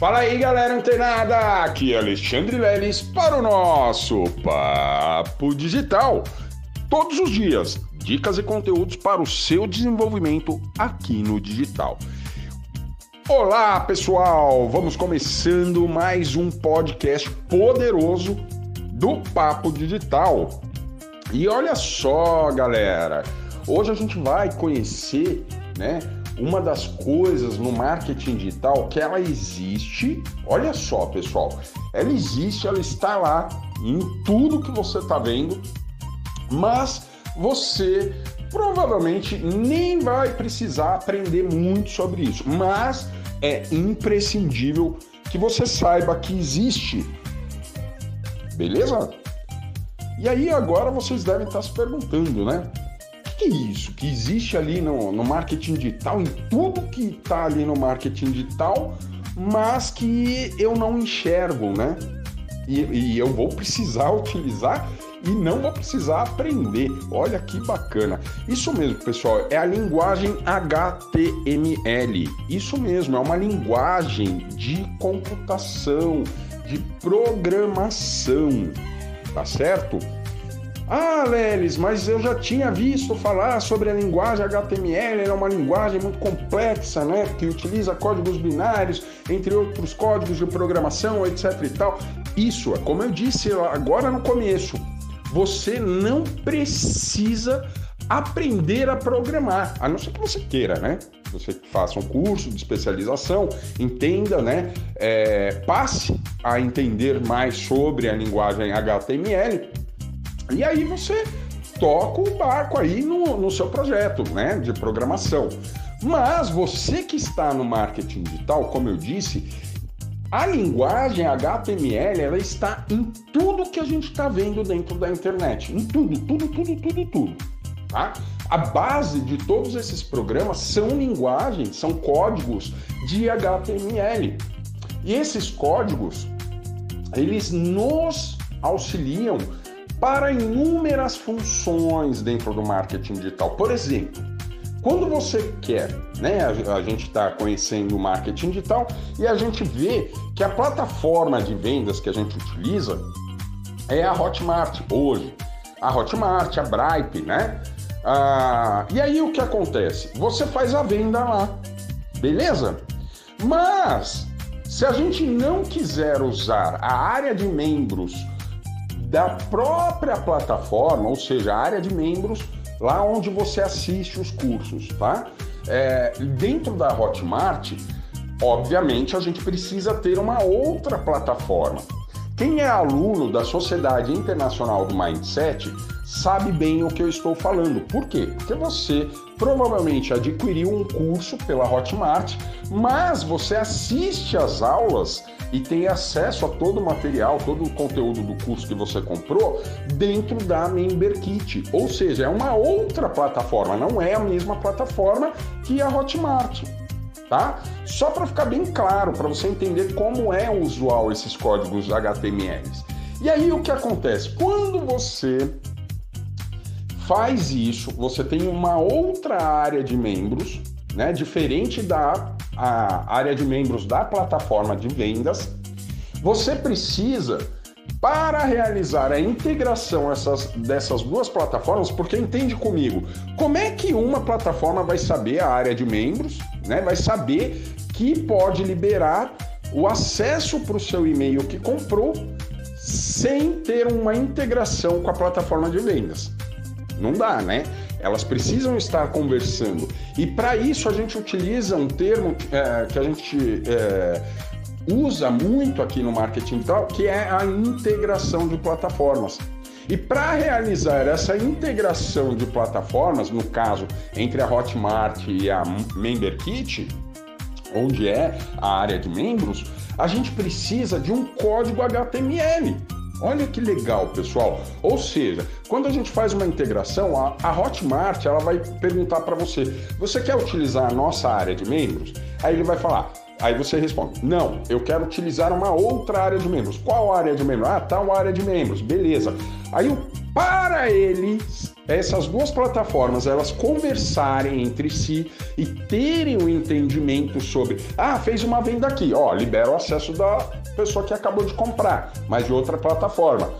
Fala aí, galera antenada! Aqui é Alexandre Leles para o nosso Papo Digital. Todos os dias, dicas e conteúdos para o seu desenvolvimento aqui no digital. Olá, pessoal! Vamos começando mais um podcast poderoso do Papo Digital. E olha só, galera, hoje a gente vai conhecer, né? Uma das coisas no marketing digital que ela existe. Olha só, pessoal, ela existe, ela está lá em tudo que você está vendo, mas você provavelmente nem vai precisar aprender muito sobre isso, mas é imprescindível que você saiba que existe. Beleza? E aí agora vocês devem estar se perguntando, né? Que é isso? Que existe ali no, no marketing digital, em tudo que está ali no marketing digital, mas que eu não enxergo, né? E, e, eu vou precisar utilizar e não vou precisar aprender. Olha que bacana. Isso mesmo, pessoal, é a linguagem HTML. Isso mesmo, é uma linguagem de computação, de programação, tá certo? Ah, Lelis, mas eu já tinha visto falar sobre a linguagem HTML, é uma linguagem muito complexa, né? Que utiliza códigos binários, entre outros códigos de programação, etc e tal. Isso é como eu disse agora no começo. Você não precisa aprender a programar, a não ser que você queira, né? Você faça um curso de especialização, entenda, né? É, passe a entender mais sobre a linguagem HTML e aí você toca o barco aí no, no seu projeto né, de programação. Mas você que está no marketing digital, como eu disse, a linguagem HTML ela está em tudo que a gente está vendo dentro da internet. Em tudo, tudo, tudo, tudo, tudo. Tá? A base de todos esses programas são linguagens, são códigos de HTML. E esses códigos, eles nos auxiliam para inúmeras funções dentro do marketing digital. Por exemplo, quando você quer, né, a, gente está conhecendo o marketing digital e a gente vê que a plataforma de vendas que a gente utiliza é a Hotmart hoje. A Hotmart, a Bripe, né? Ah, e aí o que acontece? Você faz a venda lá, beleza? Mas se a gente não quiser usar a área de membros da própria plataforma, ou seja, a área de membros, lá onde você assiste os cursos, tá? É, dentro da Hotmart, obviamente a gente precisa ter uma outra plataforma. Quem é aluno da Sociedade Internacional do Mindset sabe bem o que eu estou falando. Por quê? Porque você provavelmente adquiriu um curso pela Hotmart, mas você assiste às aulas e tem acesso a todo o material, todo o conteúdo do curso que você comprou dentro da Member Kit. Ou seja, é uma outra plataforma, não é a mesma plataforma que a Hotmart. Tá? Só para ficar bem claro, para você entender como é usual esses códigos HTML. E aí o que acontece? Quando você faz isso, você tem uma outra área de membros, né, diferente da a área de membros da plataforma de vendas, você precisa para realizar a integração essas, dessas duas plataformas, porque entende comigo, como é que uma plataforma vai saber a área de membros, né? Vai saber que pode liberar o acesso para o seu e-mail que comprou sem ter uma integração com a plataforma de vendas. Não dá, né? Elas precisam estar conversando. E para isso a gente utiliza um termo é, que a gente é, usa muito aqui no marketing tal, que é a integração de plataformas. E para realizar essa integração de plataformas, no caso entre a Hotmart e a MemberKit, onde é a área de membros, a gente precisa de um código HTML. Olha que legal, pessoal. Ou seja, quando a gente faz uma integração, a, a Hotmart ela vai perguntar para você: você quer utilizar a nossa área de membros? Aí ele vai falar: Aí você responde: Não, eu quero utilizar uma outra área de membros. Qual área de membros? Ah, tal área de membros. Beleza. Aí para eles, essas duas plataformas, elas conversarem entre si e terem um entendimento sobre, ah, fez uma venda aqui, ó, libera o acesso da pessoa que acabou de comprar, mas de outra plataforma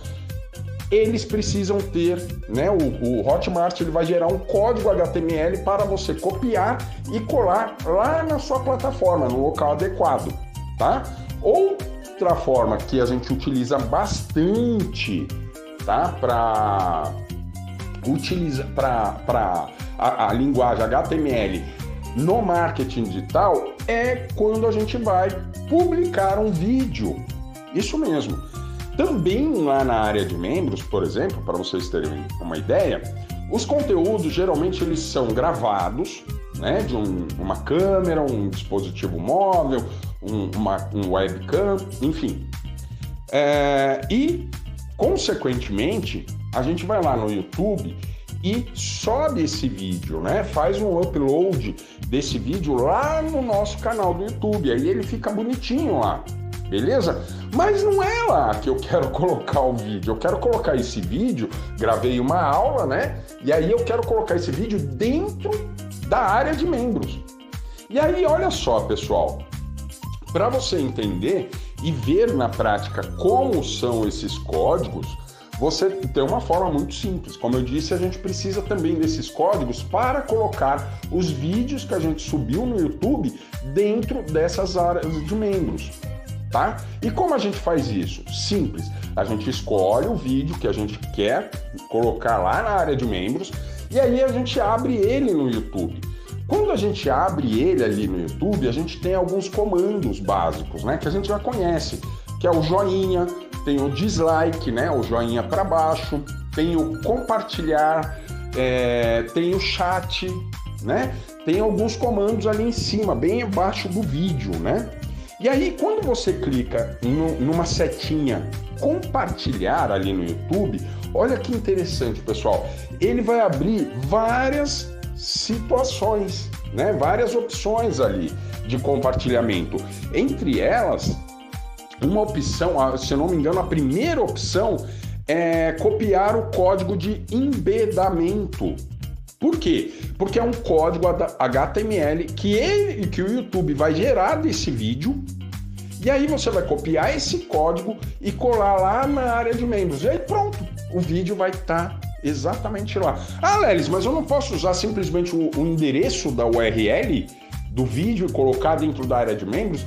eles precisam ter, né? O, o, Hotmart ele vai gerar um código HTML para você copiar e colar lá na sua plataforma, no local adequado, tá? Outra forma que a gente utiliza bastante, tá? Para utiliza para a, a linguagem HTML no marketing digital é quando a gente vai publicar um vídeo. Isso mesmo. Também lá na área de membros, por exemplo, para vocês terem uma ideia, os conteúdos geralmente eles são gravados, né, de um, uma câmera, um dispositivo móvel, um, uma, um webcam, enfim. É, e, consequentemente, a gente vai lá no YouTube e sobe esse vídeo, né? Faz um upload desse vídeo lá no nosso canal do YouTube. Aí ele fica bonitinho lá beleza? Mas não é lá que eu quero colocar o vídeo. Eu quero colocar esse vídeo, gravei uma aula, né? E aí eu quero colocar esse vídeo dentro da área de membros. E aí, olha só, pessoal, para você entender e ver na prática como são esses códigos, você tem uma forma muito simples. Como eu disse, a gente precisa também desses códigos para colocar os vídeos que a gente subiu no YouTube dentro dessas áreas de membros tá? E como a gente faz isso? Simples. A gente escolhe o vídeo que a gente quer colocar lá na área de membros e aí a gente abre ele no YouTube. Quando a gente abre ele ali no YouTube, a gente tem alguns comandos básicos, né, que a gente já conhece, que é o joinha, tem o dislike, né, o joinha para baixo, tem o compartilhar, é, tem o chat, né? Tem alguns comandos ali em cima, bem abaixo do vídeo, né? E aí, quando você clica no, numa setinha compartilhar ali no YouTube, olha que interessante, pessoal. Ele vai abrir várias situações, né? Várias opções ali de compartilhamento. Entre elas, uma opção, se não me engano, a primeira opção é copiar o código de embedamento. Por quê? Porque é um código HTML que ele que o YouTube vai gerar desse vídeo. E aí você vai copiar esse código e colar lá na área de membros. E aí pronto, o vídeo vai estar tá exatamente lá. Ah, Lelis, mas eu não posso usar simplesmente o, o endereço da URL do vídeo e colocar dentro da área de membros?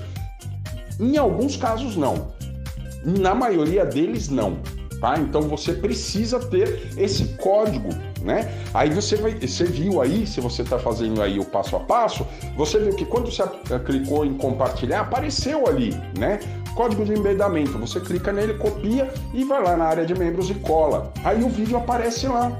Em alguns casos não. Na maioria deles não tá? Então você precisa ter esse código, né? Aí você vai, você viu aí, se você está fazendo aí o passo a passo, você viu que quando você clicou em compartilhar, apareceu ali, né? Código de embedamento. Você clica nele, copia e vai lá na área de membros e cola. Aí o vídeo aparece lá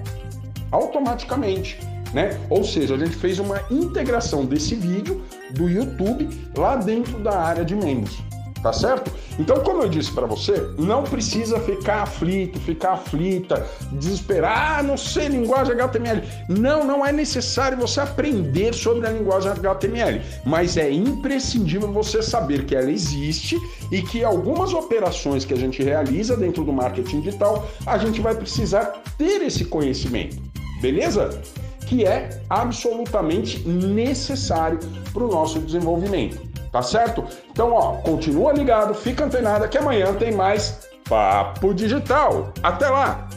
automaticamente. Né? Ou seja, a gente fez uma integração desse vídeo do YouTube lá dentro da área de membros tá certo? Então, como eu disse para você, não precisa ficar aflito, ficar aflita, desesperar, ah, não sei linguagem HTML. Não, não é necessário você aprender sobre a linguagem HTML, mas é imprescindível você saber que ela existe e que algumas operações que a gente realiza dentro do marketing digital, a gente vai precisar ter esse conhecimento. Beleza? Que é absolutamente necessário para o nosso desenvolvimento. Tá certo? Então, ó, continua ligado, fica antenado que amanhã tem mais Papo Digital. Até lá!